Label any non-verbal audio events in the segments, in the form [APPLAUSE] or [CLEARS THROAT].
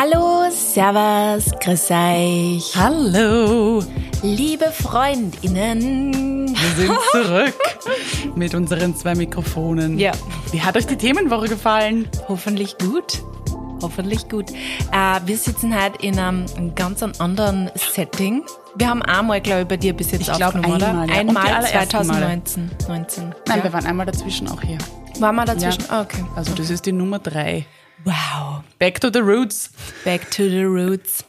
Hallo, Servus, grüß euch. Hallo, Liebe Freundinnen. wir sind zurück mit unseren zwei Mikrofonen. Ja. Wie hat euch die Themenwoche gefallen? Hoffentlich gut. Hoffentlich gut. Äh, wir sitzen heute in einem ganz anderen Setting. Wir haben einmal, glaube ich, bei dir bis jetzt Ich glaub, aufgenommen, einmal, oder? ja. Einmal allerersten 2019. 19. Nein, ja. wir waren einmal dazwischen auch hier. Waren wir dazwischen? Ja. Ah, okay. Also das ist die Nummer drei. Wow. Back to the roots. Back to the roots.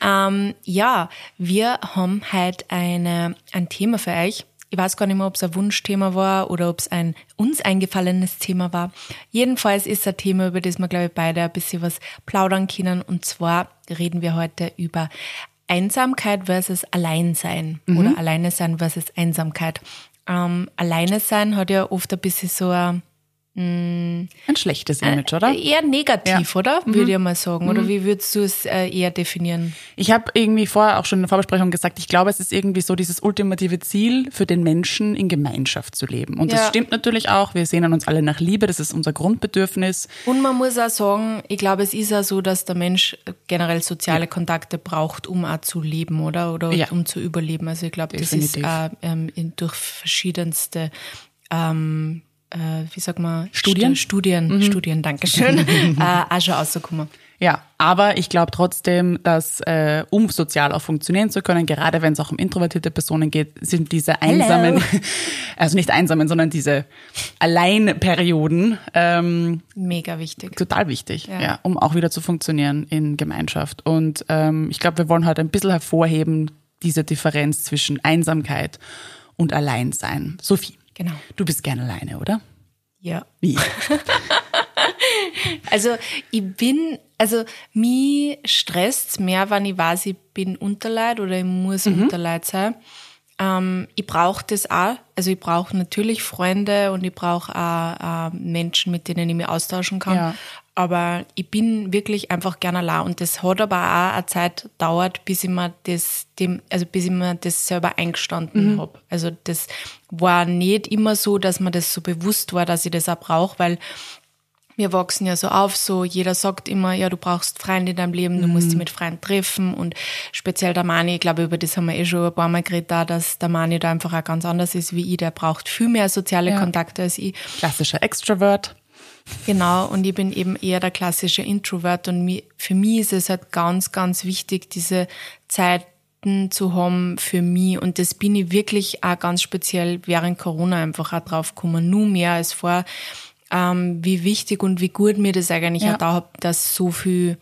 Ähm, ja, wir haben heute eine, ein Thema für euch. Ich weiß gar nicht mehr, ob es ein Wunschthema war oder ob es ein uns eingefallenes Thema war. Jedenfalls ist es ein Thema, über das wir, glaube ich, beide ein bisschen was plaudern können. Und zwar reden wir heute über Einsamkeit versus Alleinsein oder Alleine sein versus Einsamkeit. Ähm, Alleine sein hat ja oft ein bisschen so ein Ein schlechtes Image, oder? eher negativ, Ja. oder? Würde ich mal sagen. Oder wie würdest du es äh, eher definieren? Ich habe irgendwie vorher auch schon in der Vorbesprechung gesagt, ich glaube, es ist irgendwie so dieses ultimative Ziel für den Menschen, in Gemeinschaft zu leben. Und das Ja. stimmt natürlich auch. Wir sehnen uns alle nach Liebe, das ist unser Grundbedürfnis. Und man muss auch sagen, ich glaube, es ist auch so, dass der Mensch generell soziale Kontakte braucht, um auch zu leben, oder? Oder Ja. um zu überleben. Also ich glaube, das ist auch, ähm, in, durch verschiedenste ähm, äh, wie sagt man? Studien? Mhm. St- Studien, Studien, Dankeschön, [LAUGHS] äh, auch schon rausgekommen. Ja, aber ich glaube trotzdem, dass äh, um sozial auch funktionieren zu können, gerade wenn es auch um introvertierte Personen geht, sind diese einsamen, [LAUGHS] also nicht einsamen, sondern diese Alleinperioden ähm, Mega wichtig. total wichtig, ja. Ja. um auch wieder zu funktionieren in Gemeinschaft. Und ähm, ich glaube, wir wollen heute ein bisschen hervorheben, diese Differenz zwischen Einsamkeit und Alleinsein. Sophie, Genau. du bist gerne alleine, oder? Ja. Wie? [LAUGHS] Also ich bin, also mich stresst mehr, wenn ich weiß, ich bin Unterleid oder ich muss Mhm. Unterleid sein. Ähm, ich brauche das auch. Also ich brauche natürlich Freunde und ich brauche auch äh, Menschen, mit denen ich mich austauschen kann. Ja. Aber ich bin wirklich einfach gerne allein und das hat aber auch eine Zeit dauert, bis ich mir das, dem, also bis ich mir das selber eingestanden hab. Also das war nicht immer so, dass mir das so bewusst war, dass ich das auch brauche, weil wir wachsen ja so auf, so jeder sagt immer, ja, du brauchst Freunde in deinem Leben, du musst dich mit Freunden treffen und speziell der Mani, ich glaube, über das haben wir eh schon ein paar Mal geredet, da, dass der Mani da einfach auch ganz anders ist wie ich, der braucht viel mehr soziale Ja. Kontakte als ich. Klassischer Extrovert. Genau, und ich bin eben eher der klassische Introvert und für mich ist es halt ganz, ganz wichtig, diese Zeiten zu haben für mich und das bin ich wirklich auch ganz speziell während Corona einfach auch drauf gekommen, nur mehr als vor, ähm, wie wichtig und wie gut mir das eigentlich Ja. auch da dass so viel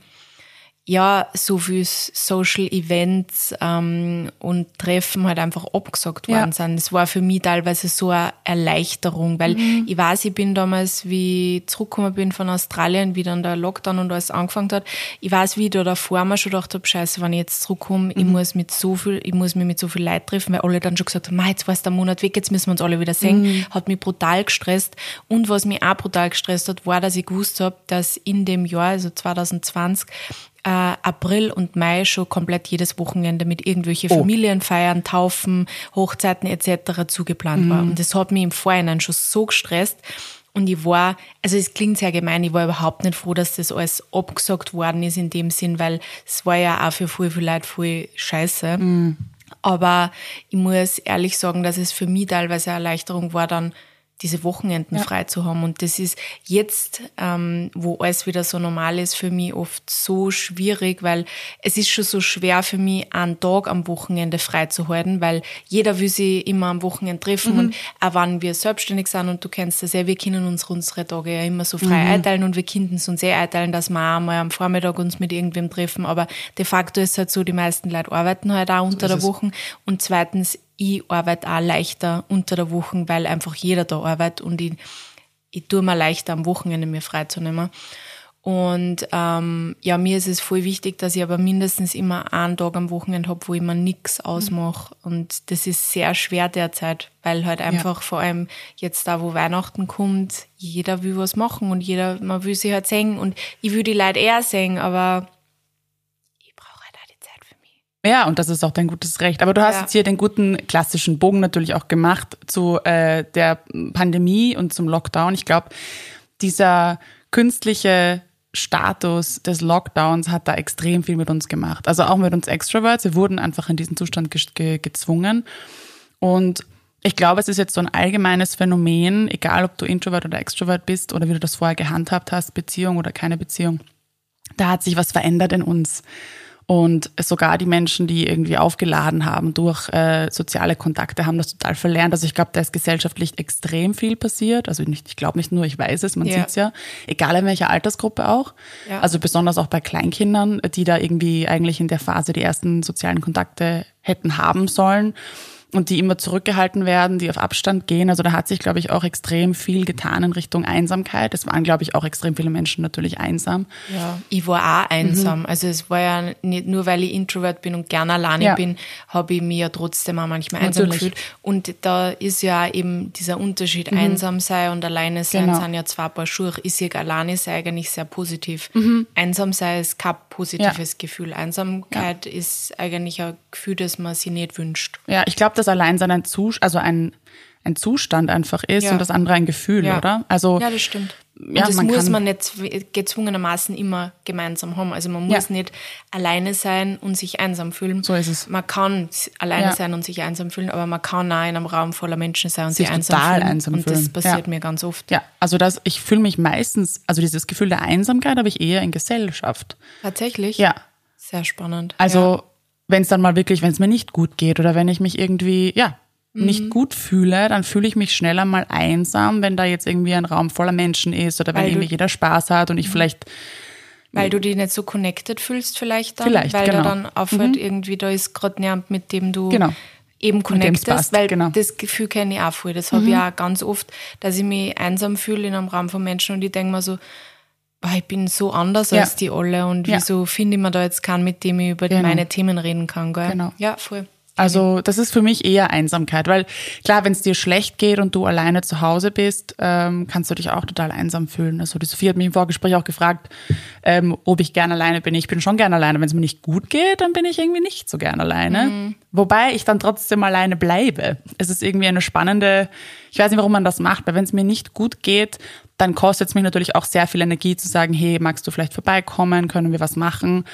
ja, so viel Social Events ähm, und Treffen halt einfach abgesagt worden Ja. sind. Das war für mich teilweise so eine Erleichterung, weil Mhm. ich weiß, ich bin damals, wie ich zurückgekommen bin von Australien, wie dann der Lockdown und alles angefangen hat, ich weiß, wie ich da davor mal schon gedacht habe, scheiße, wenn ich jetzt zurückkomme, ich Mhm. muss mit so viel, ich muss mich mit so viel Leid treffen, weil alle dann schon gesagt haben, "Ma, jetzt war es der Monat weg, jetzt müssen wir uns alle wieder sehen. Mhm. Hat mich brutal gestresst. Und was mich auch brutal gestresst hat, war, dass ich gewusst habe, dass in dem Jahr, also 2020, äh, April und Mai schon komplett jedes Wochenende mit irgendwelche Oh. Familienfeiern, Taufen, Hochzeiten etc. zugeplant war. Und das hat mich im Vorhinein schon so gestresst. Und ich war, also es klingt sehr gemein, ich war überhaupt nicht froh, dass das alles abgesagt worden ist in dem Sinn, weil es war ja auch für viel, viel Leute viel scheiße. Aber ich muss ehrlich sagen, dass es für mich teilweise eine Erleichterung war, dann diese Wochenenden frei zu haben. Und das ist jetzt, ähm, wo alles wieder so normal ist, für mich oft so schwierig, weil es ist schon so schwer für mich, einen Tag am Wochenende frei zu halten, weil jeder will sich immer am Wochenende treffen. Und auch wenn wir selbstständig sind, und du kennst das ja, wir können uns unsere Tage ja immer so frei einteilen und wir können es uns eh einteilen, dass wir auch mal am Vormittag uns mit irgendwem treffen. Aber de facto ist es halt so, die meisten Leute arbeiten halt auch unter ist der. Woche. Und zweitens, ich arbeite auch leichter unter der Woche, weil einfach jeder da arbeitet und ich, ich tue mir leichter am Wochenende mir freizunehmen. Und ähm, ja, mir ist es voll wichtig, dass ich aber mindestens immer einen Tag am Wochenende habe, wo ich mir nichts ausmache. Und das ist sehr schwer derzeit, weil halt einfach vor allem jetzt da, wo Weihnachten kommt, jeder will was machen und jeder, man will sich halt sehen und ich will die Leute eher sehen, aber ich brauche halt auch die Zeit für mich. Ja, und das ist auch dein gutes Recht. Aber du hast Ja. jetzt hier den guten klassischen Bogen natürlich auch gemacht zu äh, der Pandemie und zum Lockdown. Ich glaube, dieser künstliche Status des Lockdowns hat da extrem viel mit uns gemacht. Also auch mit uns Extroverts. Wir wurden einfach in diesen Zustand ge ge gezwungen. Und ich glaube, es ist jetzt so ein allgemeines Phänomen, egal ob du Introvert oder Extrovert bist oder wie du das vorher gehandhabt hast, Beziehung oder keine Beziehung. Da hat sich was verändert in uns. Und sogar die Menschen, die irgendwie aufgeladen haben durch äh, soziale Kontakte, haben das total verlernt. Also ich glaube, da ist gesellschaftlich extrem viel passiert. Also nicht, ich glaube nicht nur, ich weiß es, man ja. sieht's ja, egal in welcher Altersgruppe auch. Ja. Also besonders auch bei Kleinkindern, die da irgendwie eigentlich in der Phase die ersten sozialen Kontakte hätten haben sollen und die immer zurückgehalten werden, die auf Abstand gehen. Also da hat sich, glaube ich, auch extrem viel getan in Richtung Einsamkeit. Es waren, glaube ich, auch extrem viele Menschen natürlich einsam. Ja, ich war auch einsam. Mhm. Also es war ja nicht nur, weil ich Introvert bin und gerne alleine ja. bin, habe ich mich ja trotzdem auch manchmal einsam gefühlt. Und da ist ja eben dieser Unterschied, mhm. einsam sein und alleine sein genau. sind ja zwei Paar Schuhe. Ich sehe alleine sein eigentlich sehr positiv. Mhm. Einsam sein ist kein positives ja. Gefühl. Einsamkeit ja. ist eigentlich ein Gefühl, das man sich nicht wünscht. Ja, ich glaube, das Alleinsein ein Zustand, also ein, ein Zustand einfach ist ja. und das andere ein Gefühl, ja. oder? Also, ja, das stimmt. Und ja, das man muss man nicht gezwungenermaßen immer gemeinsam haben. Also man muss ja. nicht alleine sein und sich einsam fühlen. So ist es. Man kann alleine ja. sein und sich einsam fühlen, aber man kann auch in einem Raum voller Menschen sein und sich, sich einsam total fühlen. Einsam und fühlen. das passiert mir ganz oft. Ja, also das, ich fühle mich meistens, also dieses Gefühl der Einsamkeit habe ich eher in Gesellschaft. Tatsächlich? Ja. Sehr spannend. Also wenn es dann mal wirklich, wenn es mir nicht gut geht oder wenn ich mich irgendwie, ja, nicht mhm. gut fühle, dann fühle ich mich schneller mal einsam, wenn da jetzt irgendwie ein Raum voller Menschen ist oder wenn irgendwie jeder Spaß hat und ich mhm. vielleicht weil du dich nicht so connected fühlst vielleicht dann, vielleicht, weil genau. da dann aufhört mhm. irgendwie da ist gerade niemand, mit dem du genau. eben connectest, weil genau. das Gefühl kenne ich auch voll. Das habe ich auch ganz oft, dass ich mich einsam fühle in einem Raum von Menschen und ich denke mir so, ich bin so anders ja. als die alle und ja. wieso finde ich mir da jetzt keinen, mit dem ich über genau. meine Themen reden kann, gell? Genau. Ja, voll. Also das ist für mich eher Einsamkeit, weil klar, wenn es dir schlecht geht und du alleine zu Hause bist, ähm, kannst du dich auch total einsam fühlen. Also die Sophie hat mich im Vorgespräch auch gefragt, ähm, ob ich gern alleine bin. Ich bin schon gern alleine. Wenn es mir nicht gut geht, dann bin ich irgendwie nicht so gern alleine. Mhm. Wobei ich dann trotzdem alleine bleibe. Es ist irgendwie eine spannende, ich weiß nicht, warum man das macht, weil wenn es mir nicht gut geht, dann kostet es mich natürlich auch sehr viel Energie zu sagen, hey, magst du vielleicht vorbeikommen, können wir was machen?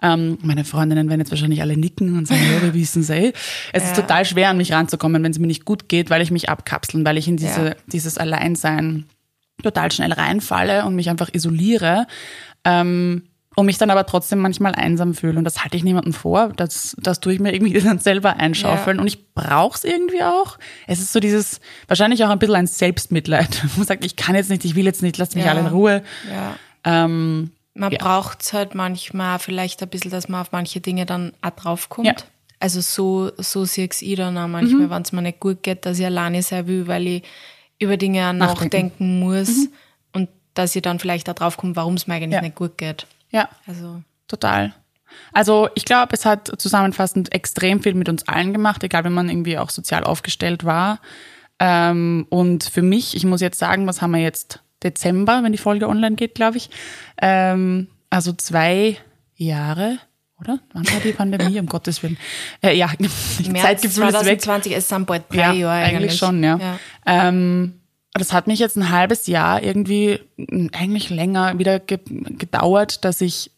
Ähm, meine Freundinnen werden jetzt wahrscheinlich alle nicken und sagen, ja, wir [LAUGHS] wissen es eh. Es ja. ist total schwer, an mich ranzukommen, wenn es mir nicht gut geht, weil ich mich abkapseln, weil ich in diese, ja. dieses Alleinsein total schnell reinfalle und mich einfach isoliere. Ähm, und mich dann aber trotzdem manchmal einsam fühle. Und das halte ich niemandem vor. Das, das tue ich mir irgendwie [LAUGHS] dann selber einschaufeln. Ja. Und ich brauche es irgendwie auch. Es ist so dieses, wahrscheinlich auch ein bisschen ein Selbstmitleid. [LAUGHS] Man sagt, ich kann jetzt nicht, ich will jetzt nicht, lasst mich ja. alle in Ruhe. Ja. Ähm, man ja. braucht es halt manchmal vielleicht ein bisschen, dass man auf manche Dinge dann auch draufkommt. Ja. Also so, so sehe ich dann auch manchmal, mhm. wenn es mir nicht gut geht, dass ich alleine sein will, weil ich über Dinge nachdenken, nachdenken muss mhm. und dass ich dann vielleicht auch draufkomme, warum es mir eigentlich nicht gut geht. Ja, also total. Also ich glaube, es hat zusammenfassend extrem viel mit uns allen gemacht, egal wenn man irgendwie auch sozial aufgestellt war. Ähm, und für mich, ich muss jetzt sagen, was haben wir jetzt? Dezember, wenn die Folge online geht, glaube ich. Ähm, also zwei Jahre, oder? Wann war die Pandemie, um [LAUGHS] Gottes Willen? Äh, ja, [LAUGHS] März Zeitgefühl 2020 ist, weg. ist bald drei ja, Jahre eigentlich. eigentlich schon, ja. ja. Ähm, das hat mich jetzt ein halbes Jahr irgendwie, eigentlich länger wieder ge gedauert, dass ich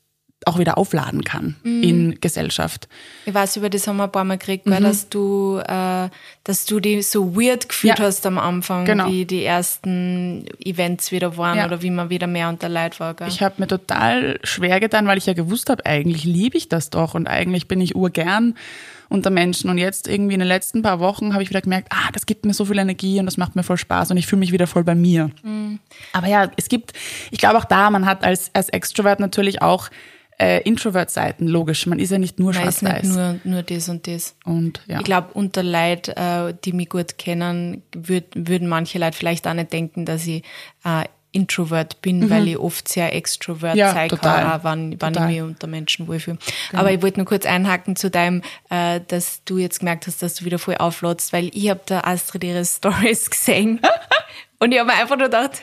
auch wieder aufladen kann mhm. in Gesellschaft. Ich weiß, über das haben wir ein paar Mal gekriegt, mhm. dass du, äh, dass du die so weird gefühlt ja. hast am Anfang, genau. wie die ersten Events wieder waren ja. oder wie man wieder mehr unter Leid war. Gell? Ich habe mir total schwer getan, weil ich ja gewusst habe, eigentlich liebe ich das doch und eigentlich bin ich urgern unter Menschen. Und jetzt irgendwie in den letzten paar Wochen habe ich wieder gemerkt, ah, das gibt mir so viel Energie und das macht mir voll Spaß und ich fühle mich wieder voll bei mir. Mhm. Aber ja, es gibt, ich glaube auch da, man hat als, als Extrovert natürlich auch äh, Introvert-Seiten, logisch. Man ist ja nicht nur schwarz-weiß. nicht nur, nur das und das. Und, ja. Ich glaube, unter Leid, äh, die mich gut kennen, würd, würden manche Leute vielleicht auch nicht denken, dass ich äh, Introvert bin, mhm. weil ich oft sehr extrovert ja, sein total, kann, auch wenn, wenn ich mich unter Menschen wohlfühle. Genau. Aber ich wollte nur kurz einhaken zu deinem, äh, dass du jetzt gemerkt hast, dass du wieder voll aufladst, weil ich habe da Astrid ihre [LAUGHS] Stories gesehen und ich habe mir einfach nur gedacht,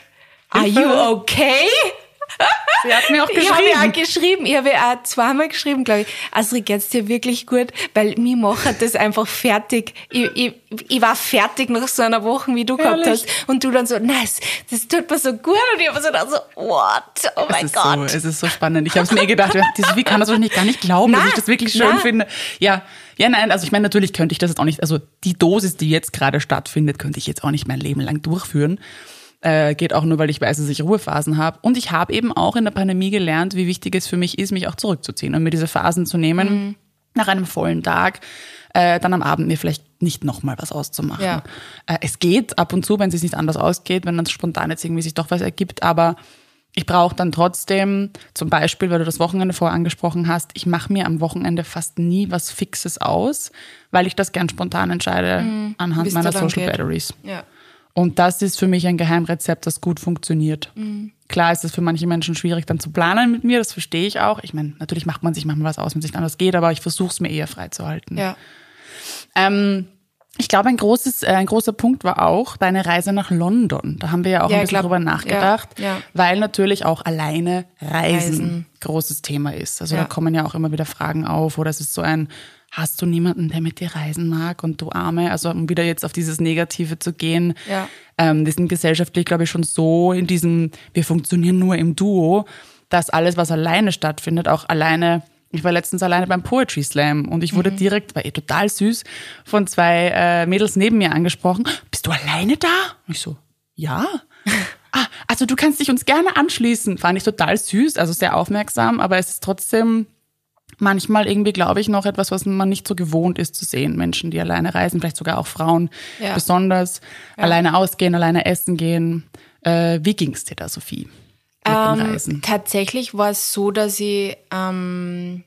are you okay? Sie hat mir auch [LAUGHS] Ich habe ja auch geschrieben. geschrieben, ich habe ja auch zweimal geschrieben, glaube ich. Astrid, geht's dir wirklich gut? Weil mir macht das einfach fertig. Ich, ich, ich war fertig nach so einer Woche, wie du gehabt Ehrlich? hast. Und du dann so, nice, das tut mir so gut. Und ich habe so gedacht, so, what? Oh mein Gott. so, es ist so spannend. Ich habe es mir eh gedacht, wie kann das wahrscheinlich gar nicht glauben, dass Na, ich das wirklich schön na. finde. Ja, ja, nein, also ich meine, natürlich könnte ich das jetzt auch nicht, also die Dosis, die jetzt gerade stattfindet, könnte ich jetzt auch nicht mein Leben lang durchführen. Äh, geht auch nur, weil ich weiß, dass ich Ruhephasen habe. Und ich habe eben auch in der Pandemie gelernt, wie wichtig es für mich ist, mich auch zurückzuziehen und mir diese Phasen zu nehmen, Mhm. nach einem vollen Tag, äh, dann am Abend mir vielleicht nicht nochmal was auszumachen. Ja. Äh, es geht ab und zu, wenn es sich nicht anders ausgeht, wenn dann spontan jetzt irgendwie sich doch was ergibt, aber ich brauche dann trotzdem, zum Beispiel, weil du das Wochenende vorher angesprochen hast, ich mache mir am Wochenende fast nie was Fixes aus, weil ich das gern spontan entscheide anhand Mhm. wie's meiner Social geht. Batteries. Ja. Und das ist für mich ein Geheimrezept, das gut funktioniert. Mhm. Klar ist es für manche Menschen schwierig, dann zu planen mit mir, das verstehe ich auch. Ich meine, natürlich macht man sich manchmal was aus, wenn es nicht anders geht, aber ich versuche es mir eher freizuhalten. Ja. Ähm, ich glaube, ein, großes, äh, ein großer Punkt war auch deine Reise nach London. Da haben wir ja auch Ja, ein bisschen glaub- drüber nachgedacht, ja, ja. weil natürlich auch alleine Reisen, Reisen. großes Thema ist. Also da kommen ja auch immer wieder Fragen auf oder es ist so ein, hast du niemanden, der mit dir reisen mag und du Arme? Also um wieder jetzt auf dieses Negative zu gehen. Ja. Ähm, wir sind gesellschaftlich, glaube ich, schon so in diesem, wir funktionieren nur im Duo, dass alles, was alleine stattfindet, auch alleine ich war letztens alleine beim Poetry Slam und ich wurde Mhm. direkt, war eh total süß, von zwei äh, Mädels neben mir angesprochen. Bist du alleine da? Und ich so, ja. [LAUGHS] ah, also du kannst dich uns gerne anschließen. Fand ich total süß, also sehr aufmerksam, aber es ist trotzdem manchmal irgendwie, glaube ich, noch etwas, was man nicht so gewohnt ist zu sehen. Menschen, die alleine reisen, vielleicht sogar auch Frauen, Ja. besonders alleine ausgehen, alleine essen gehen. Äh, wie ging's dir da, Sophie? Ähm, tatsächlich war es so, dass ich, ähm,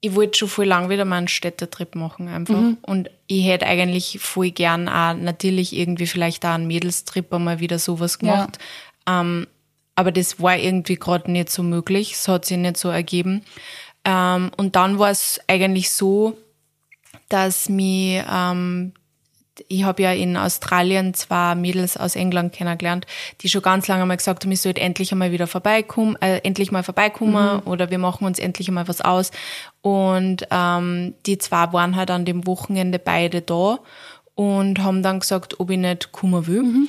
ich wollte schon voll lang wieder mal einen Städtetrip machen einfach. Mhm. Und ich hätte eigentlich voll gern auch natürlich irgendwie vielleicht auch einen Mädelstrip einmal wieder sowas gemacht. Ähm, aber das war irgendwie gerade nicht so möglich. Es hat sich nicht so ergeben. Ähm, und dann war es eigentlich so, dass mir ähm, ich habe ja in Australien zwei Mädels aus England kennengelernt, die schon ganz lange mal gesagt haben, ich sollte endlich einmal wieder vorbeikommen, äh, endlich mal vorbeikommen oder wir machen uns endlich einmal was aus. Und ähm, die zwei waren halt an dem Wochenende beide da und haben dann gesagt, ob ich nicht kommen will.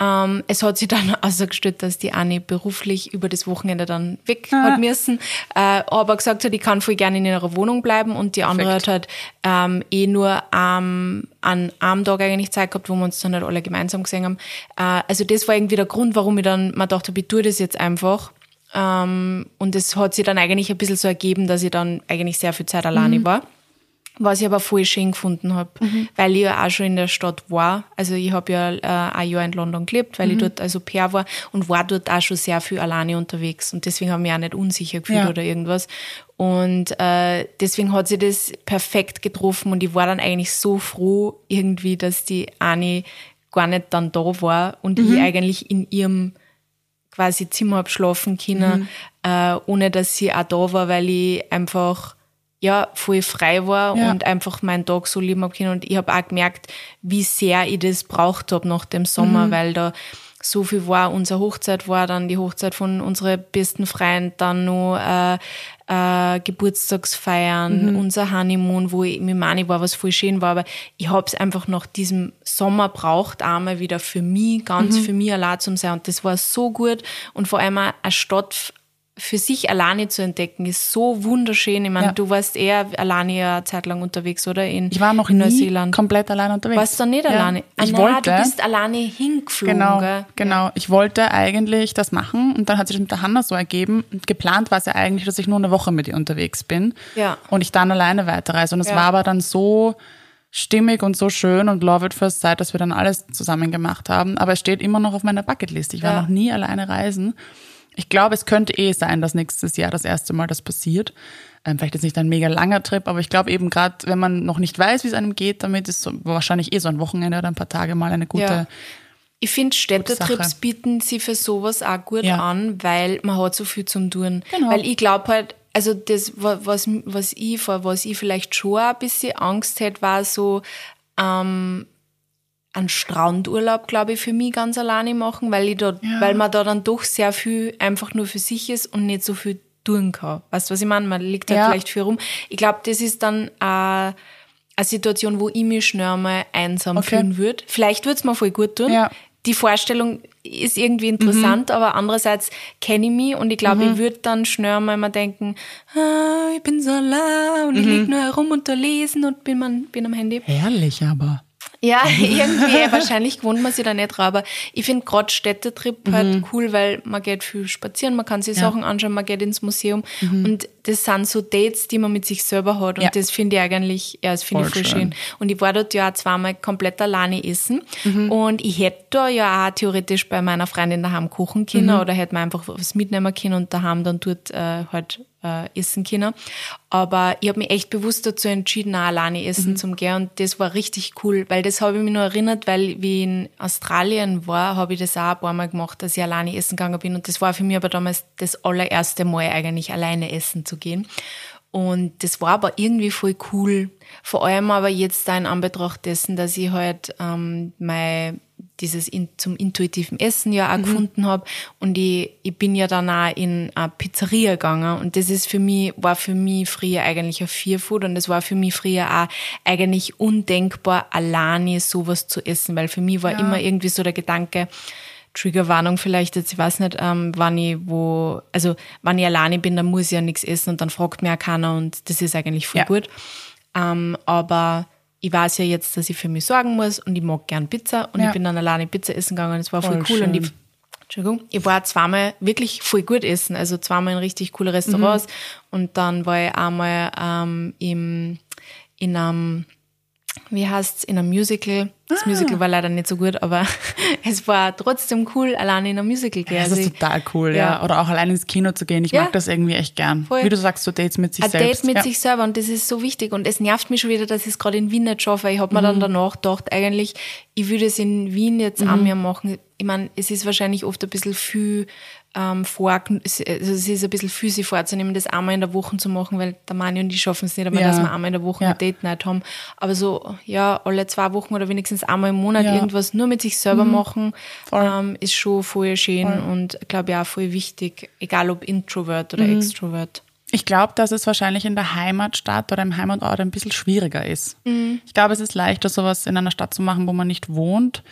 Ähm, es hat sich dann [LAUGHS] ausgestellt, dass die Annie beruflich über das Wochenende dann weg hat müssen, äh, aber gesagt hat, ich kann voll gerne in ihrer Wohnung bleiben und die andere hat halt ähm, eh nur ähm, an einem Tag eigentlich Zeit gehabt, wo wir uns dann halt alle gemeinsam gesehen haben. Äh, also das war irgendwie der Grund, warum ich dann mal dachte, ich tue das jetzt einfach. Ähm, und es hat sich dann eigentlich ein bisschen so ergeben, dass ich dann eigentlich sehr viel Zeit alleine war. Was ich aber voll schön gefunden habe, weil ich ja auch schon in der Stadt war. Also ich habe ja äh, ein Jahr in London gelebt, weil ich dort also Pair war und war dort auch schon sehr viel alleine unterwegs. Und deswegen habe ich mich auch nicht unsicher gefühlt Ja. oder irgendwas. Und äh, deswegen hat sich das perfekt getroffen und ich war dann eigentlich so froh irgendwie, dass die Ani gar nicht dann da war und ich eigentlich in ihrem quasi Zimmer hab schlafen können, äh, ohne dass sie auch da war, weil ich einfach ja voll frei war Ja. und einfach meinen Tag so leben hab können. Und ich habe auch gemerkt, wie sehr ich das braucht hab nach dem Sommer, weil da so viel war. Unsere Hochzeit war dann die Hochzeit von unseren besten Freunden, dann noch äh, äh, Geburtstagsfeiern, unser Honeymoon, wo ich mit Mani war, was voll schön war, aber ich hab's einfach nach diesem Sommer braucht, einmal wieder für mich, ganz für mich allein zu sein und das war so gut und vor allem auch eine Stadt für sich alleine zu entdecken, ist so wunderschön. Ich meine, Ja. du warst eher alleine ja eine Zeit lang unterwegs, oder? In, Ich war noch in nie Neuseeland. komplett allein unterwegs. Warst du nicht Ja. alleine? Ah, Ich nein, wollte. Du bist alleine hingeflogen, Genau, gell? genau. Ich wollte eigentlich das machen und dann hat sich das mit der Hanna so ergeben. Und geplant war es ja eigentlich, dass ich nur eine Woche mit ihr unterwegs bin Ja. und ich dann alleine weiterreise. Und es Ja. war aber dann so stimmig und so schön und love it first sight, dass wir dann alles zusammen gemacht haben. Aber es steht immer noch auf meiner Bucketlist. Ich war Ja. noch nie alleine reisen. Ich glaube, es könnte eh sein, dass nächstes Jahr das erste Mal das passiert. Ähm, vielleicht ist nicht ein mega langer Trip, aber ich glaube eben gerade, wenn man noch nicht weiß, wie es einem geht, damit ist so, wahrscheinlich eh so ein Wochenende oder ein paar Tage mal eine gute Ja. Ich finde, Städtetrips bieten sie für sowas auch gut Ja. an, weil man hat so viel zum tun. Genau. Weil ich glaube halt, also das, wa- was, was ich, vor was ich vielleicht schon ein bisschen Angst hätte, war so, ähm, einen Strandurlaub, glaube ich, für mich ganz alleine machen, weil ich dort, ja. weil man da dann doch sehr viel einfach nur für sich ist und nicht so viel tun kann. Weißt du, was ich meine? Man liegt halt ja. vielleicht viel rum. Ich glaube, das ist dann äh, eine Situation, wo ich mich schnell mal einsam okay. fühlen würde. Vielleicht würde es mir voll gut tun. Ja. Die Vorstellung ist irgendwie interessant, mhm. aber andererseits kenne ich mich und ich glaube, mhm. ich würde dann schnell mal immer denken, ah, ich bin so allein und mhm. ich liege nur herum und da lesen und bin, man, bin am Handy. Herrlich aber. Ja, [LAUGHS] irgendwie, wahrscheinlich gewohnt man sich da nicht drauf, aber ich finde gerade Städtetrip halt mhm. cool, weil man geht viel spazieren, man kann sich ja. Sachen anschauen, man geht ins Museum mhm. und das sind so Dates, die man mit sich selber hat und ja. das finde ich eigentlich, ja, das finde ich voll schön. schön. Und ich war dort ja auch zweimal komplett alleine essen mhm. und ich hätte da ja auch theoretisch bei meiner Freundin daheim kochen können mhm. oder hätte mir einfach was mitnehmen können und daheim dann dort äh, halt äh, essen können. Aber ich habe mich echt bewusst dazu entschieden, auch alleine essen mhm. zu gehen. Und das war richtig cool, weil das habe ich mich nur erinnert, weil wie ich in Australien war, habe ich das auch ein paar Mal gemacht, dass ich alleine essen gegangen bin. Und das war für mich aber damals das allererste Mal eigentlich alleine essen zu gehen. Und das war aber irgendwie voll cool. Vor allem aber jetzt da in Anbetracht dessen, dass ich halt ähm, mein dieses in, zum intuitiven Essen ja auch mhm. gefunden habe. Und ich, ich bin ja dann auch in eine Pizzeria gegangen. Und das ist für mich, war für mich früher eigentlich ein Fearfood und das war für mich früher auch eigentlich undenkbar, alleine sowas zu essen, weil für mich war ja. immer irgendwie so der Gedanke, Triggerwarnung vielleicht jetzt, ich weiß nicht, ähm, wann ich wo, also wann ich alleine bin, dann muss ich ja nichts essen und dann fragt mir auch keiner und das ist eigentlich voll ja. gut. Ähm, aber ich weiß ja jetzt, dass ich für mich sorgen muss und ich mag gern Pizza und ja. ich bin dann alleine Pizza essen gegangen und es war voll, voll cool schön. und ich Entschuldigung, ich war zweimal wirklich voll gut essen, also zweimal in richtig coole Restaurants mhm. und dann war ich einmal ähm, im, in einem wie heißt's, in einem Musical. Das ah. Musical war leider nicht so gut, aber [LAUGHS] es war trotzdem cool, allein in einem Musical gehen. Das ist total cool, ja. ja. Oder auch allein ins Kino zu gehen. Ich ja. mag das irgendwie echt gern. Voll. Wie du sagst, so Dates mit sich Ein selbst. Date mit sich selber und das ist so wichtig. Und es nervt mich schon wieder, dass ich es gerade in Wien nicht schaffe. Ich habe mir mhm. dann danach gedacht, eigentlich, ich würde es in Wien jetzt mhm. auch mehr machen. Ich meine, es ist wahrscheinlich oft ein bisschen viel ähm, vor, also es ist ein bisschen physisch vorzunehmen, das einmal in der Woche zu machen, weil der Mani und ich schaffen es nicht einmal, ja. dass wir einmal in der Woche ja. eine Date Night haben. Aber so, ja, alle zwei Wochen oder wenigstens einmal im Monat ja. irgendwas nur mit sich selber mhm. machen, ähm, ist schon voll schön voll. und glaube ich auch voll wichtig, egal ob Introvert oder mhm. Extrovert. Ich glaube, dass es wahrscheinlich in der Heimatstadt oder im Heimatort ein bisschen schwieriger ist. Mhm. Ich glaube, es ist leichter, sowas in einer Stadt zu machen, wo man nicht wohnt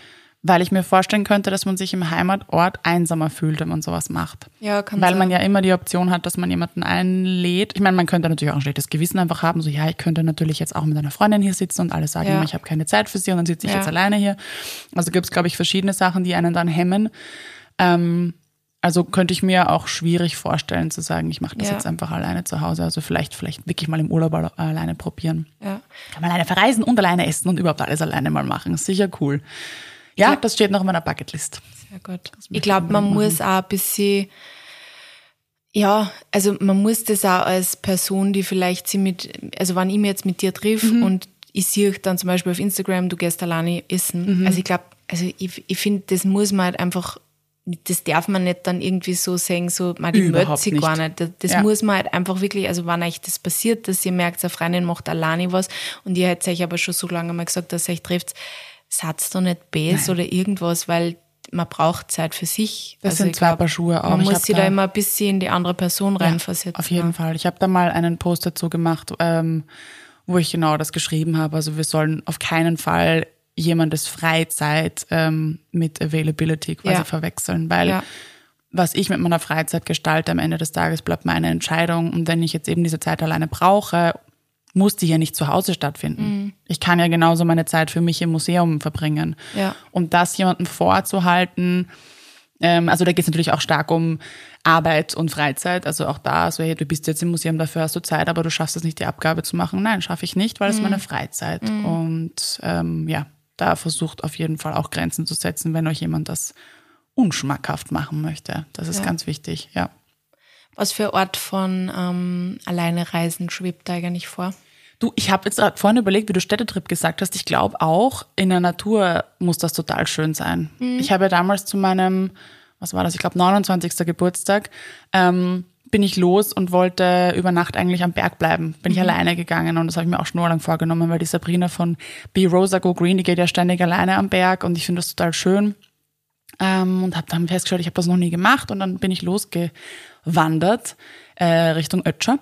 weil ich mir vorstellen könnte, dass man sich im Heimatort einsamer fühlt, wenn man sowas macht. Ja, kann Weil sein. man ja immer die Option hat, dass man jemanden einlädt. Ich meine, man könnte natürlich auch ein schlechtes Gewissen einfach haben, so ja, ich könnte natürlich jetzt auch mit einer Freundin hier sitzen und alle sagen ja. ich habe keine Zeit für sie und dann sitze ich ja. jetzt alleine hier. Also gibt es, glaube ich, verschiedene Sachen, die einen dann hemmen. Ähm, also könnte ich mir auch schwierig vorstellen zu sagen, ich mache das ja. jetzt einfach alleine zu Hause. Also vielleicht, vielleicht wirklich mal im Urlaub alleine probieren. Ja. Kann man alleine verreisen und alleine essen und überhaupt alles alleine mal machen. Sicher cool. Ja, das steht noch in meiner Bucketlist. Sehr gut. Ich glaube, man muss auch ein bisschen, ja, also man muss das auch als Person, die vielleicht sie mit, also wenn ich mich jetzt mit dir triff mhm. und ich sehe dann zum Beispiel auf Instagram, du gehst alleine essen. Mhm. Also ich glaube, also ich, ich finde, das muss man halt einfach, das darf man nicht dann irgendwie so sagen, so, man die möchte sie gar nicht. Das, das ja. muss man halt einfach wirklich, also wenn euch das passiert, dass ihr merkt, eine Freundin macht alleine was und ihr hättet euch aber schon so lange mal gesagt, dass ihr euch trifft, Satz da nicht Bs oder irgendwas, weil man braucht Zeit für sich. Das also sind zwei glaub, Paar Schuhe auch. Man ich muss sich da, immer ein bisschen in die andere Person ja, reinversetzen. Auf jeden Fall. Ich habe da mal einen Post dazu gemacht, ähm, wo ich genau das geschrieben habe. Also wir sollen auf keinen Fall jemandes Freizeit ähm, mit Availability quasi ja. verwechseln, weil ja. was ich mit meiner Freizeit gestalte am Ende des Tages bleibt meine Entscheidung. Und wenn ich jetzt eben diese Zeit alleine brauche muss die ja nicht zu Hause stattfinden. Mhm. Ich kann ja genauso meine Zeit für mich im Museum verbringen. Ja. Um das jemandem vorzuhalten, ähm, also da geht es natürlich auch stark um Arbeit und Freizeit. Also auch da, so hey, du bist jetzt im Museum, dafür hast du Zeit, aber du schaffst es nicht, die Abgabe zu machen. Nein, schaffe ich nicht, weil es mhm. meine Freizeit. Mhm. Und ähm, ja, da versucht auf jeden Fall auch Grenzen zu setzen, wenn euch jemand das unschmackhaft machen möchte. Das ist ja. ganz wichtig, ja. Was für Ort von ähm, alleine Reisen schwebt da eigentlich vor? Du, ich habe jetzt vorhin überlegt, wie du Städtetrip gesagt hast. Ich glaube auch, in der Natur muss das total schön sein. Mhm. Ich habe ja damals zu meinem, was war das, ich glaube 29. Geburtstag, ähm, bin ich los und wollte über Nacht eigentlich am Berg bleiben. Bin ich Mhm. alleine gegangen und das habe ich mir auch schon lang vorgenommen, weil die Sabrina von Be Rosa Go Green, die geht ja ständig alleine am Berg und ich finde das total schön. Ähm, und habe dann festgestellt, ich habe das noch nie gemacht und dann bin ich losgewandert äh, Richtung Ötscher.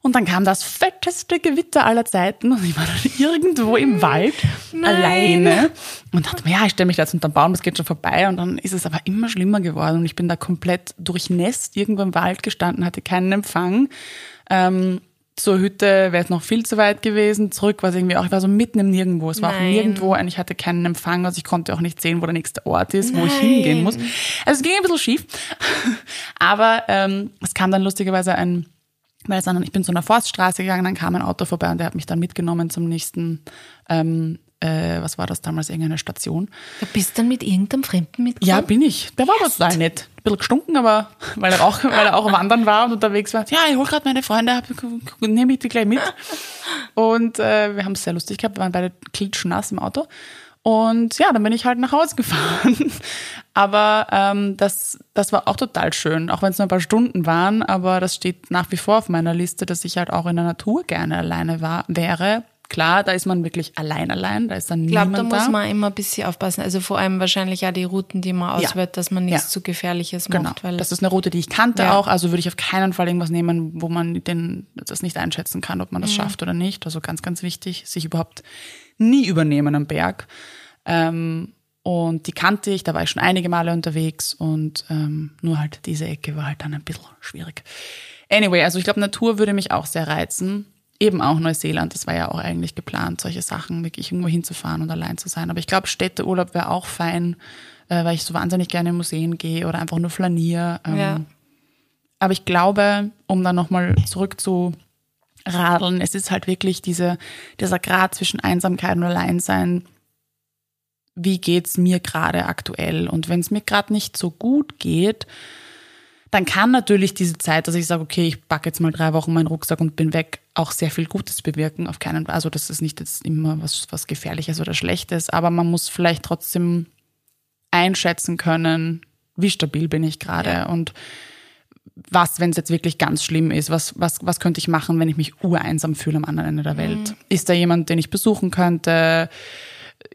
Und dann kam das fetteste Gewitter aller Zeiten und ich war dann irgendwo im Wald alleine und dachte mir, ja, ich stelle mich da jetzt unter den Baum, das geht schon vorbei. Und dann ist es aber immer schlimmer geworden und ich bin da komplett durchnässt irgendwo im Wald gestanden, hatte keinen Empfang. Ähm, zur Hütte wäre es noch viel zu weit gewesen. Zurück war es irgendwie auch, ich war so mitten im Nirgendwo. Es war auch Nein. nirgendwo und ich hatte keinen Empfang, also ich konnte auch nicht sehen, wo der nächste Ort ist, wo ich hingehen muss. Also es ging ein bisschen schief. [LAUGHS] Aber ähm, es kam dann lustigerweise ein, weil dann, ich bin zu einer Forststraße gegangen, dann kam ein Auto vorbei und der hat mich dann mitgenommen zum nächsten, ähm, äh, was war das damals, irgendeine Station. Du bist dann mit irgendeinem Fremden mitgekommen? Ja, bin ich. Der war aber total nett. Ein bisschen gestunken, aber weil er auch, weil er auch wandern war und unterwegs war. Ja, ich hol gerade meine Freunde, hab- nehme ich die gleich mit. Und äh, wir haben es sehr lustig gehabt, wir waren beide klitschnass im Auto. Und ja, dann bin ich halt nach Hause gefahren. Aber ähm, das, das war auch total schön, auch wenn es nur ein paar Stunden waren. Aber das steht nach wie vor auf meiner Liste, dass ich halt auch in der Natur gerne alleine war, wäre. Klar, da ist man wirklich allein allein, da ist dann Ich glaube, da niemand da. muss man immer ein bisschen aufpassen. Also vor allem wahrscheinlich auch die Routen, die man Ja. auswählt, dass man nichts Ja. zu Gefährliches Genau. macht. Weil das ist eine Route, die ich kannte Ja. auch. Also würde ich auf keinen Fall irgendwas nehmen, wo man den, das nicht einschätzen kann, ob man Mhm. das schafft oder nicht. Also ganz, ganz wichtig, sich überhaupt nie übernehmen am Berg. Ähm, und die kannte ich, da war ich schon einige Male unterwegs und ähm, nur halt diese Ecke war halt dann ein bisschen schwierig. Anyway, also ich glaube, Natur würde mich auch sehr reizen. Eben auch Neuseeland, das war ja auch eigentlich geplant, solche Sachen, wirklich irgendwo hinzufahren und allein zu sein. Aber ich glaube, Städteurlaub wäre auch fein, äh, weil ich so wahnsinnig gerne in Museen gehe oder einfach nur flaniere. Ähm, Ja. aber ich glaube, um dann nochmal zurück zu radeln, es ist halt wirklich diese, dieser Grad zwischen Einsamkeit und Alleinsein. Wie geht's mir gerade aktuell? Und wenn es mir gerade nicht so gut geht, dann kann natürlich diese Zeit, dass ich sage, okay, ich packe jetzt mal drei Wochen meinen Rucksack und bin weg, auch sehr viel Gutes bewirken. Auf keinen Fall. Also das ist nicht jetzt immer was, was Gefährliches oder Schlechtes, aber man muss vielleicht trotzdem einschätzen können, wie stabil bin ich gerade Ja. und was, wenn es jetzt wirklich ganz schlimm ist, was, was, was könnte ich machen, wenn ich mich ureinsam fühle am anderen Ende der Welt? Ist da jemand, den ich besuchen könnte?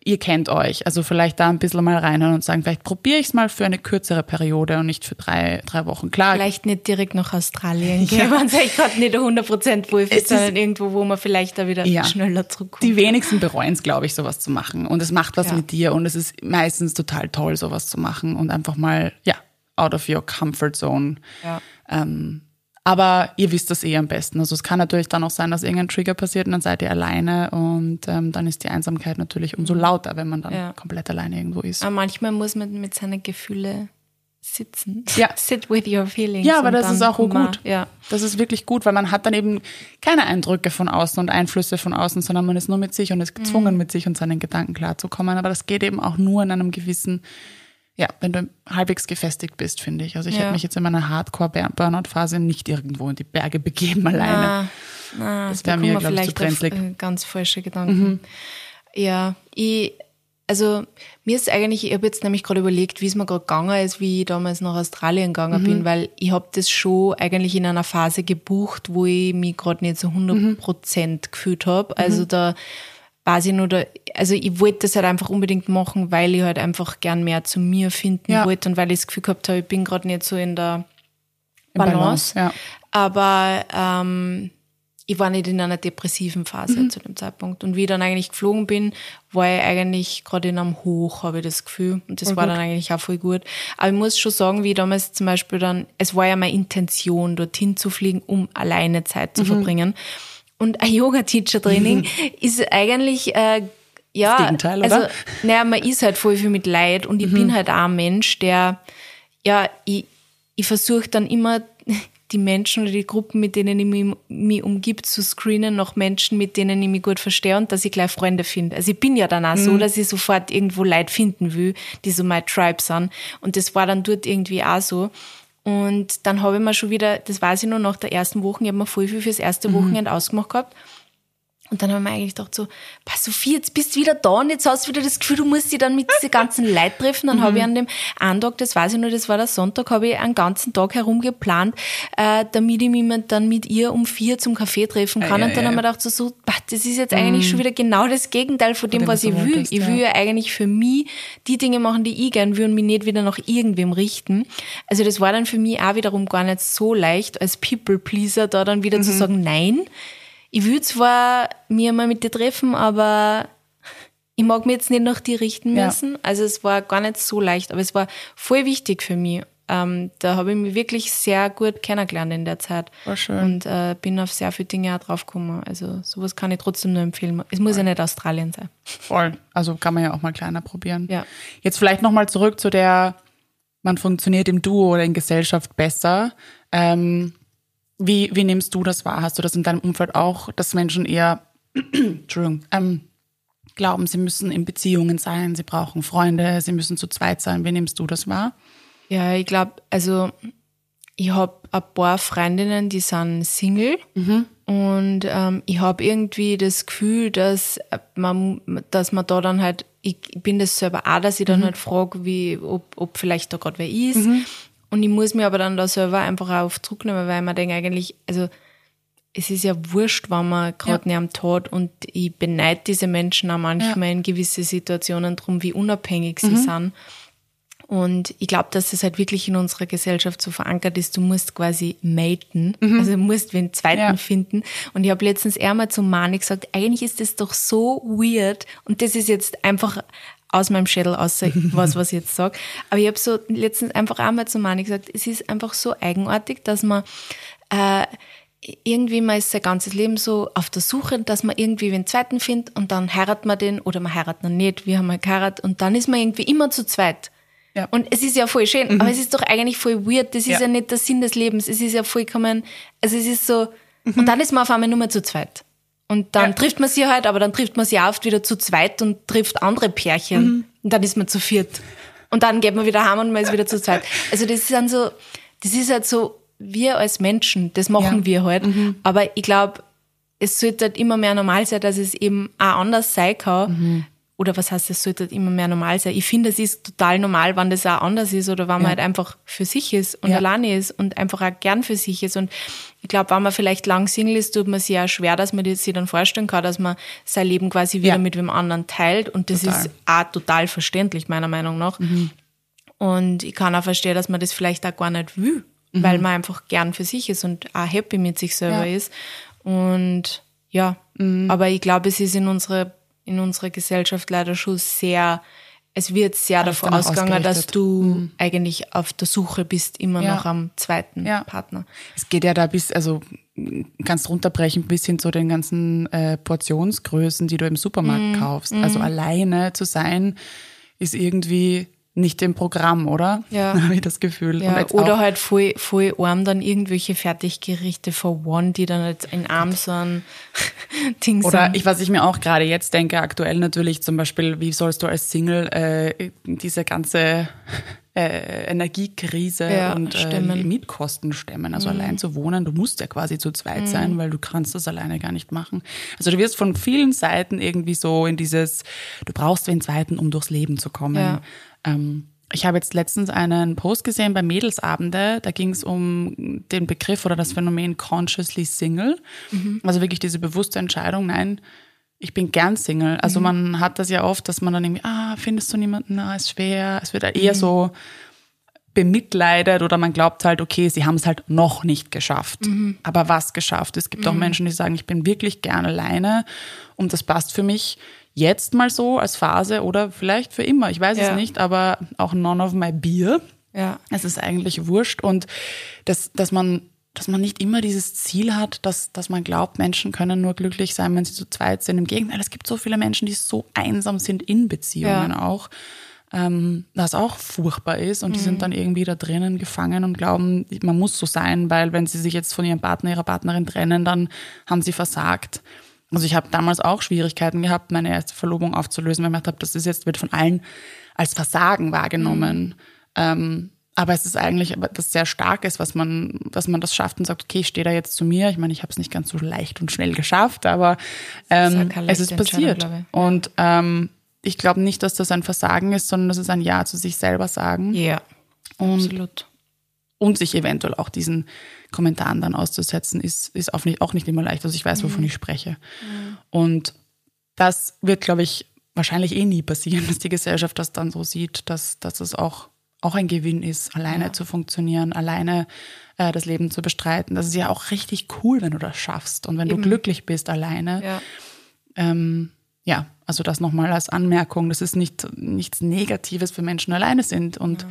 Ihr kennt euch, also vielleicht da ein bisschen mal reinhören und sagen, vielleicht probiere ich es mal für eine kürzere Periode und nicht für drei, drei Wochen. Klar, Vielleicht nicht direkt nach Australien [LAUGHS] gehen, wenn es euch gerade nicht 100% wohl sondern irgendwo, wo man vielleicht da wieder Ja. schneller zurückkommt. die wenigsten bereuen es, glaube ich, sowas zu machen. Und es macht was Ja. mit dir und es ist meistens total toll, sowas zu machen und einfach mal, ja, out of your comfort zone. Ja. Ähm, aber ihr wisst das eh am besten. Also es kann natürlich dann auch sein, dass irgendein Trigger passiert und dann seid ihr alleine und ähm, dann ist die Einsamkeit natürlich umso lauter, wenn man dann Ja. komplett alleine irgendwo ist. Aber manchmal muss man mit seinen Gefühlen sitzen. Ja. [LAUGHS] Sit with your feelings. Ja, aber das ist auch gut. Ja. Das ist wirklich gut, weil man hat dann eben keine Eindrücke von außen und Einflüsse von außen, sondern man ist nur mit sich und ist Mhm. gezwungen, mit sich und seinen Gedanken klarzukommen. Aber das geht eben auch nur in einem gewissen, ja, wenn du halbwegs gefestigt bist, finde ich. Also ich Ja. hätte mich jetzt in meiner Hardcore-Burnout-Phase nicht irgendwo in die Berge [LAUGHS] begeben alleine. Ah, ah, Das da wär mir, kommen glaub ich, zu brenzlig. äh, ganz falsche Gedanken. Ja, ich, also mir ist eigentlich, ich habe jetzt nämlich gerade überlegt, wie es mir gerade gegangen ist, wie ich damals nach Australien gegangen bin, weil ich habe das schon eigentlich in einer Phase gebucht, wo ich mich gerade nicht so 100 Prozent gefühlt habe. Also da weiß ich nur, da, also ich wollte das halt einfach unbedingt machen, weil ich halt einfach gern mehr zu mir finden Ja. wollte und weil ich das Gefühl gehabt habe, ich bin gerade nicht so in der Im Balance. Ja. Aber ähm, ich war nicht in einer depressiven Phase Mhm. zu dem Zeitpunkt. Und wie ich dann eigentlich geflogen bin, war ich eigentlich gerade in einem Hoch, habe ich das Gefühl. Und das Voll war gut. dann eigentlich auch voll gut. Aber ich muss schon sagen, wie ich damals zum Beispiel dann, es war ja meine Intention, dorthin zu fliegen, um alleine Zeit Mhm. zu verbringen. Und ein Yoga-Teacher-Training [LAUGHS] ist eigentlich, äh, ja, Das Gegenteil, also, oder? naja, man ist halt voll viel mit Leid und ich Mhm. bin halt auch ein Mensch, der, ja, ich, ich versuche dann immer [LAUGHS] die Menschen oder die Gruppen, mit denen ich mich, mich umgibt, zu screenen nach Menschen, mit denen ich mich gut verstehe und dass ich gleich Freunde finde. Also ich bin ja dann auch Mhm. so, dass ich sofort irgendwo Leute finden will, die so mein Tribe sind. Und das war dann dort irgendwie auch so. Und dann habe ich mir schon wieder, das weiß ich nur nach der ersten Woche, ich habe mir voll viel fürs erste Mhm. Wochenende ausgemacht gehabt. Und dann haben wir eigentlich gedacht so, Sophie, jetzt bist du wieder da und jetzt hast du wieder das Gefühl, du musst dich dann mit diesen ganzen [LAUGHS] Leuten treffen. Dann mhm. habe ich an dem einen Tag, das weiß ich nur, das war der Sonntag, habe ich einen ganzen Tag herumgeplant, äh, damit ich mich dann mit ihr um vier zum Kaffee treffen kann. Ja, und dann ja, haben wir gedacht so, so das ist jetzt eigentlich mhm. schon wieder genau das Gegenteil von dem, dem was ich will. Wolltest, ich will ja eigentlich für mich die Dinge machen, die ich gern will und mich nicht wieder nach irgendwem richten. Also das war dann für mich auch wiederum gar nicht so leicht, als People-Pleaser da dann wieder mhm. zu sagen, nein, ich will zwar mir mal mit dir treffen, aber ich mag mich jetzt nicht nach dir richten müssen. Ja. Also es war gar nicht so leicht, aber es war voll wichtig für mich. Ähm, da habe ich mich wirklich sehr gut kennengelernt in der Zeit. War schön. Und äh, bin auf sehr viele Dinge auch draufgekommen. Also sowas kann ich trotzdem nur empfehlen. Es muss Voll. ja nicht Australien sein. Voll. Also kann man ja auch mal kleiner probieren. Ja. Jetzt vielleicht nochmal zurück zu der, man funktioniert im Duo oder in Gesellschaft besser. Ähm, wie, wie nimmst du das wahr? Hast du das in deinem Umfeld auch, dass Menschen eher, [CLEARS THROAT] Entschuldigung, ähm, glauben, sie müssen in Beziehungen sein, sie brauchen Freunde, sie müssen zu zweit sein. Wie nimmst du das wahr? Ja, ich glaube, also ich habe ein paar Freundinnen, die sind Single mhm. und ähm, ich habe irgendwie das Gefühl, dass man, dass man da dann halt, ich bin das selber auch, dass ich dann mhm. halt frage, wie, ob, ob vielleicht da gerade wer ist. Mhm. Und ich muss mir aber dann da selber einfach auch auf Druck nehmen, weil man denkt eigentlich, also es ist ja wurscht, wenn man gerade ja. nicht am Tod und ich beneide diese Menschen auch manchmal ja. in gewisse Situationen drum, wie unabhängig sie mhm. sind. Und ich glaube, dass das halt wirklich in unserer Gesellschaft so verankert ist, du musst quasi maten, mhm. also du musst den zweiten ja. finden. Und ich habe letztens eher mal zu Mani gesagt, eigentlich ist das doch so weird und das ist jetzt einfach aus meinem Schädel aus, [LAUGHS] was, was ich jetzt sage. Aber ich habe so letztens einfach einmal zu Mani gesagt, es ist einfach so eigenartig, dass man äh, irgendwie man ist sein ganzes Leben so auf der Suche, dass man irgendwie den zweiten findet und dann heiratet man den oder man heiratet ihn nicht, wir haben mal geheiratet und dann ist man irgendwie immer zu zweit. Ja. Und es ist ja voll schön, mhm. aber es ist doch eigentlich voll weird, das ist ja. ja nicht der Sinn des Lebens, es ist ja vollkommen, also es ist so, mhm. und dann ist man auf einmal nur mehr zu zweit. Und dann ja. trifft man sie halt, aber dann trifft man sie oft wieder zu zweit und trifft andere Pärchen. Mhm. Und dann ist man zu viert. Und dann geht man wieder heim und man ist wieder zu zweit. [LAUGHS] Also das ist dann so, das ist halt so, wir als Menschen, das machen ja. wir halt. Mhm. Aber ich glaube, es sollte halt immer mehr normal sein, dass es eben auch anders sein kann, mhm oder was heißt, es sollte immer mehr normal sein. Ich finde, es ist total normal, wenn das auch anders ist oder wenn man halt einfach für sich ist und ja. alleine ist und einfach auch gern für sich ist. Und ich glaube, wenn man vielleicht lang Single ist, tut man sich auch schwer, dass man sich dann vorstellen kann, dass man sein Leben quasi wieder ja. mit wem anderen teilt. Und das total. ist auch total verständlich, meiner Meinung nach. Mhm. Und ich kann auch verstehen, dass man das vielleicht auch gar nicht will, mhm. weil man einfach gern für sich ist und auch happy mit sich selber ja. ist. Und ja, mhm. aber ich glaube, es ist in unserer in unserer Gesellschaft leider schon sehr, es wird sehr davon ausgegangen, dass du mhm. eigentlich auf der Suche bist, immer ja. noch am zweiten ja. Partner. Es geht ja da bis, also kannst runterbrechen bis hin zu den ganzen äh, Portionsgrößen, die du im Supermarkt mhm. kaufst. Also mhm. alleine zu sein, ist irgendwie nicht im Programm, oder? Ja. [LAUGHS] Habe ich das Gefühl. Ja, oder halt voll, voll arm dann irgendwelche Fertiggerichte for one, die dann jetzt in arm so ein [LAUGHS] Ding sind. Oder ich, was ich mir auch gerade jetzt denke, aktuell natürlich zum Beispiel, wie sollst du als Single äh, diese ganze [LAUGHS] äh, Energiekrise ja, und äh, Mietkosten stemmen. Also mhm. allein zu wohnen, du musst ja quasi zu zweit mhm. sein, weil du kannst das alleine gar nicht machen. Also du wirst von vielen Seiten irgendwie so in dieses, du brauchst den zweiten, um durchs Leben zu kommen. Ja. Ähm, ich habe jetzt letztens einen Post gesehen bei Mädelsabende, da ging es um den Begriff oder das Phänomen consciously single. Mhm. Also wirklich diese bewusste Entscheidung, nein, ich bin gern Single. Also mhm. man hat das ja oft, dass man dann irgendwie, ah, findest du niemanden, ah, ist schwer. Es wird eher mhm. so bemitleidet oder man glaubt halt, okay, sie haben es halt noch nicht geschafft. Mhm. Aber was geschafft? Es gibt auch mhm. Menschen, die sagen, ich bin wirklich gern alleine und das passt für mich jetzt mal so als Phase oder vielleicht für immer, ich weiß ja. es nicht, aber auch none of my beer. Ja. Es ist eigentlich wurscht und dass, dass man dass man nicht immer dieses Ziel hat, dass, dass man glaubt, Menschen können nur glücklich sein, wenn sie zu zweit sind. Im Gegenteil, es gibt so viele Menschen, die so einsam sind in Beziehungen ja. auch, ähm, was auch furchtbar ist. Und mhm. die sind mhm. dann irgendwie da drinnen gefangen und glauben, man muss so sein, weil wenn sie sich jetzt von ihrem Partner, ihrer Partnerin trennen, dann haben sie versagt. Also ich habe damals auch Schwierigkeiten gehabt, meine erste Verlobung aufzulösen, weil ich gedacht habe, das ist jetzt, wird von allen als Versagen wahrgenommen. Mhm. Ähm, aber es ist eigentlich das sehr stark ist, was man, dass man das schafft und sagt, okay, ich stehe da jetzt zu mir. Ich meine, ich habe es nicht ganz so leicht und schnell geschafft, aber ähm, es ist passiert. Und ähm, ich glaube nicht, dass das ein Versagen ist, sondern das ist ein Ja zu sich selber sagen. Ja, und, absolut. Und sich eventuell auch diesen Kommentaren dann auszusetzen, ist, ist auch, nicht, auch nicht immer leicht. Also ich weiß, wovon mhm. ich spreche. Mhm. Und das wird, glaube ich, wahrscheinlich eh nie passieren, [LAUGHS] dass die Gesellschaft das dann so sieht, dass, dass es auch auch ein Gewinn ist, alleine ja. zu funktionieren, alleine äh, das Leben zu bestreiten. Das ist ja auch richtig cool, wenn du das schaffst und wenn Eben. du glücklich bist alleine. Ja, ähm, ja also das nochmal als Anmerkung. Das ist nicht, nichts Negatives für Menschen alleine sind und ja.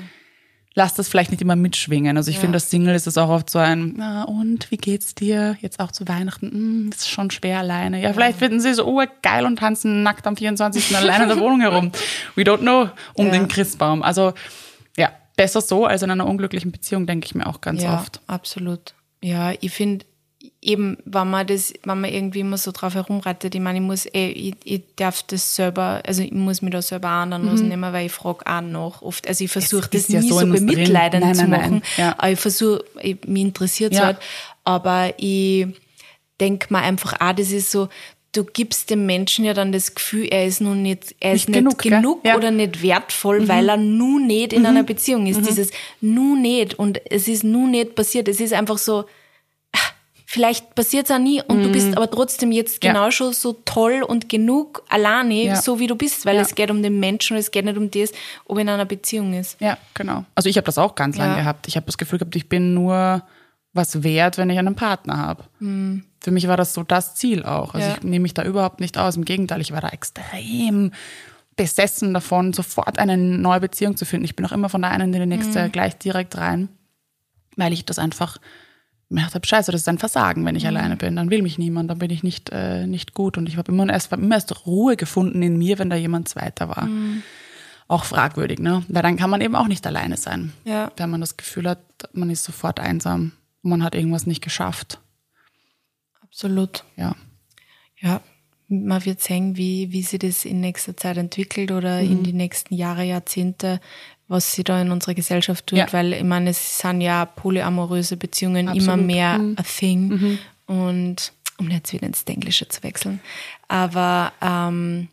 Lass das vielleicht nicht immer mitschwingen. Also ich ja. finde, das Single ist es auch oft so ein, na und, wie geht's dir? Jetzt auch zu Weihnachten, hm, ist schon schwer alleine. Ja, vielleicht finden sie so, oh, geil und tanzen nackt am 24. [LAUGHS] alleine in der Wohnung herum. We don't know, um den Christbaum. Also ja, besser so als in einer unglücklichen Beziehung, denke ich mir auch ganz ja, oft. Absolut. Ja, ich finde eben, wenn man das, wenn man irgendwie immer so drauf herumreitet, ich meine, ich muss eh, ich, ich darf das selber, also ich muss mich da selber anderen mhm. nehmen, weil ich frage auch noch oft. Also ich versuche das nie ja so, so bemitleidend nein, zu machen. Nein, ja. Aber ich versuche, mich interessiert es ja. halt. Aber ich denke mir einfach auch, das ist so, du gibst dem Menschen ja dann das Gefühl, er ist nun nicht, er ist nicht, genug, genug ja. oder nicht wertvoll, mhm. weil er nun nicht in mhm. einer Beziehung ist. Mhm. Dieses nun nicht und es ist nun nicht passiert. Es ist einfach so, vielleicht passiert es auch nie und du bist mhm. aber trotzdem jetzt genau ja. schon so toll und genug alleine, ja. so wie du bist, weil es geht um den Menschen und es geht nicht um das, ob in einer Beziehung ist. Ja, genau. Also ich habe das auch ganz lange gehabt. Ich habe das Gefühl gehabt, ich bin nur was wert, wenn ich einen Partner habe. Mhm für mich war das so das Ziel auch. Also ja. ich nehme mich da überhaupt nicht aus. Im Gegenteil, ich war da extrem besessen davon, sofort eine neue Beziehung zu finden. Ich bin auch immer von der einen in die nächste mhm. gleich direkt rein, weil ich das einfach mir dachte, scheiße, das ist ein Versagen, wenn ich mhm. alleine bin. Dann will mich niemand, dann bin ich nicht, äh, nicht gut. Und ich habe immer erst, immer erst Ruhe gefunden in mir, wenn da jemand zweiter war. Mhm. Auch fragwürdig, ne? Weil dann kann man eben auch nicht alleine sein. Ja. Wenn man das Gefühl hat, man ist sofort einsam man hat irgendwas nicht geschafft. Absolut. Ja. Ja, man wird sehen, wie, wie sich das in nächster Zeit entwickelt oder mhm. in die nächsten Jahre, Jahrzehnte, was sich da in unserer Gesellschaft tut, ja. weil ich meine, es sind ja polyamoröse Beziehungen Absolut. immer mehr mhm. a thing mhm. und um jetzt wieder ins Englische zu wechseln. Aber ähm,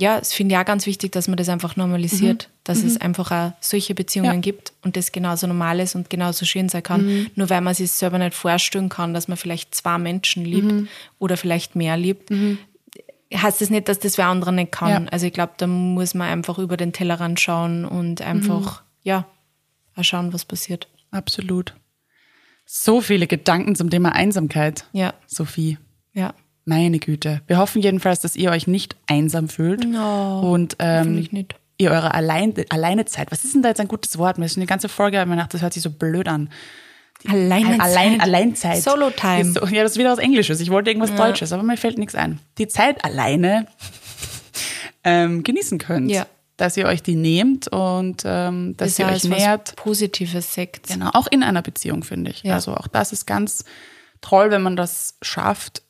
ja, es finde ich auch ganz wichtig, dass man das einfach normalisiert, mhm. dass mhm. es einfach auch solche Beziehungen ja. gibt und das genauso normal ist und genauso schön sein kann. Mhm. Nur weil man sich selber nicht vorstellen kann, dass man vielleicht zwei Menschen liebt mhm. oder vielleicht mehr liebt, mhm. Heißt das nicht, dass das wer andere nicht kann. Ja. Also ich glaube, da muss man einfach über den Tellerrand schauen und einfach, mhm. ja, schauen, was passiert. Absolut. So viele Gedanken zum Thema Einsamkeit. Ja. Sophie. Ja. Meine Güte. Wir hoffen jedenfalls, dass ihr euch nicht einsam fühlt. No, und ähm, nicht. ihr eure Allein Alleinezeit. Was ist denn da jetzt ein gutes Wort? Mir ist schon die ganze Folge habe mir gedacht, das hört sich so blöd an. Alleinezeit. Allein, Alleinzeit. Solo Time. So, ja, das ist wieder was Englisches. Ich wollte irgendwas ja. Deutsches, aber mir fällt nichts ein. Die Zeit alleine ähm, genießen könnt. Ja. Dass ihr euch die nehmt und ähm, dass das ihr euch nähert. Positives Sekt. Genau, auch in einer Beziehung, finde ich. Ja. Also auch das ist ganz toll, wenn man das schafft,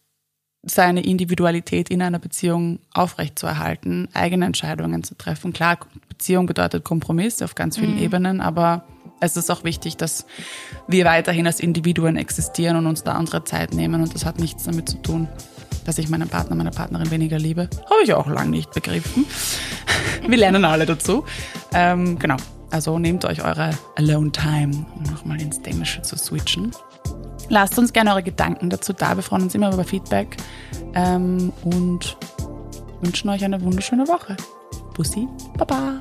seine Individualität in einer Beziehung aufrechtzuerhalten, eigene Entscheidungen zu treffen. Klar, Beziehung bedeutet Kompromiss auf ganz vielen mhm. Ebenen, aber es ist auch wichtig, dass wir weiterhin als Individuen existieren und uns da andere Zeit nehmen und das hat nichts damit zu tun, dass ich meinen Partner, meine Partnerin weniger liebe. Habe ich auch lange nicht begriffen. [LAUGHS] Wir lernen alle dazu. Ähm, genau. Also nehmt euch eure Alone Time, um nochmal ins Dänische zu switchen. Lasst uns gerne eure Gedanken dazu da. Wir freuen uns immer über Feedback ähm, und wünschen euch eine wunderschöne Woche. Bussi, Baba.